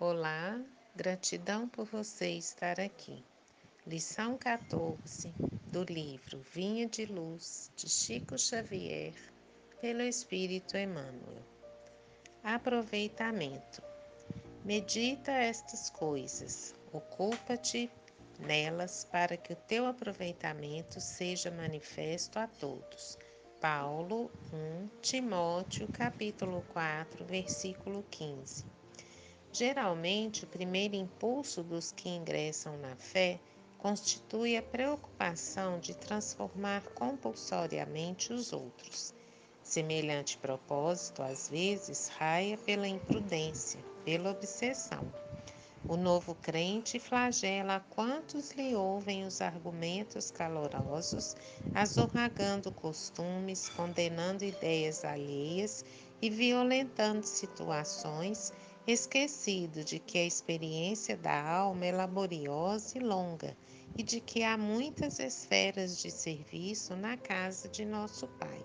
Olá, gratidão por você estar aqui. Lição 14 do livro Vinha de Luz de Chico Xavier, pelo Espírito Emmanuel. Aproveitamento. Medita estas coisas, ocupa-te nelas para que o teu aproveitamento seja manifesto a todos. Paulo 1 Timóteo capítulo 4, versículo 15. Geralmente, o primeiro impulso dos que ingressam na fé constitui a preocupação de transformar compulsoriamente os outros. Semelhante propósito, às vezes, raia pela imprudência, pela obsessão. O novo crente flagela quantos lhe ouvem os argumentos calorosos, azorragando costumes, condenando ideias alheias e violentando situações esquecido de que a experiência da alma é laboriosa e longa e de que há muitas esferas de serviço na casa de nosso Pai.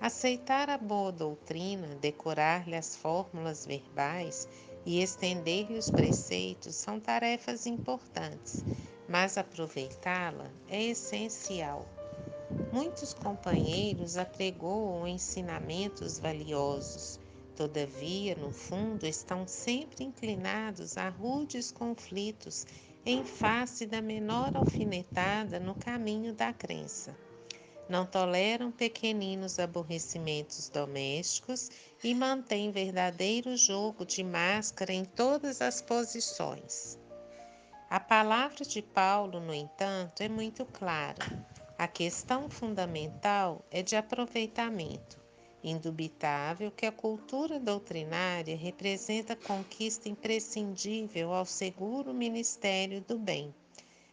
Aceitar a boa doutrina, decorar-lhe as fórmulas verbais e estender-lhe os preceitos são tarefas importantes, mas aproveitá-la é essencial. Muitos companheiros apregoam ensinamentos valiosos, Todavia, no fundo, estão sempre inclinados a rudes conflitos em face da menor alfinetada no caminho da crença. Não toleram pequeninos aborrecimentos domésticos e mantêm verdadeiro jogo de máscara em todas as posições. A palavra de Paulo, no entanto, é muito clara. A questão fundamental é de aproveitamento. Indubitável que a cultura doutrinária representa conquista imprescindível ao seguro ministério do bem.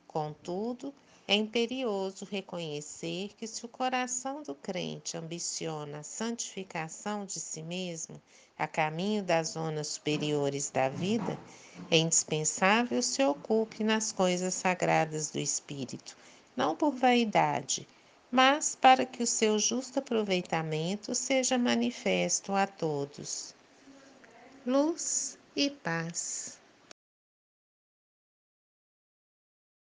Contudo, é imperioso reconhecer que, se o coração do crente ambiciona a santificação de si mesmo, a caminho das zonas superiores da vida, é indispensável se ocupe nas coisas sagradas do espírito, não por vaidade, mas para que o seu justo aproveitamento seja manifesto a todos. Luz e paz.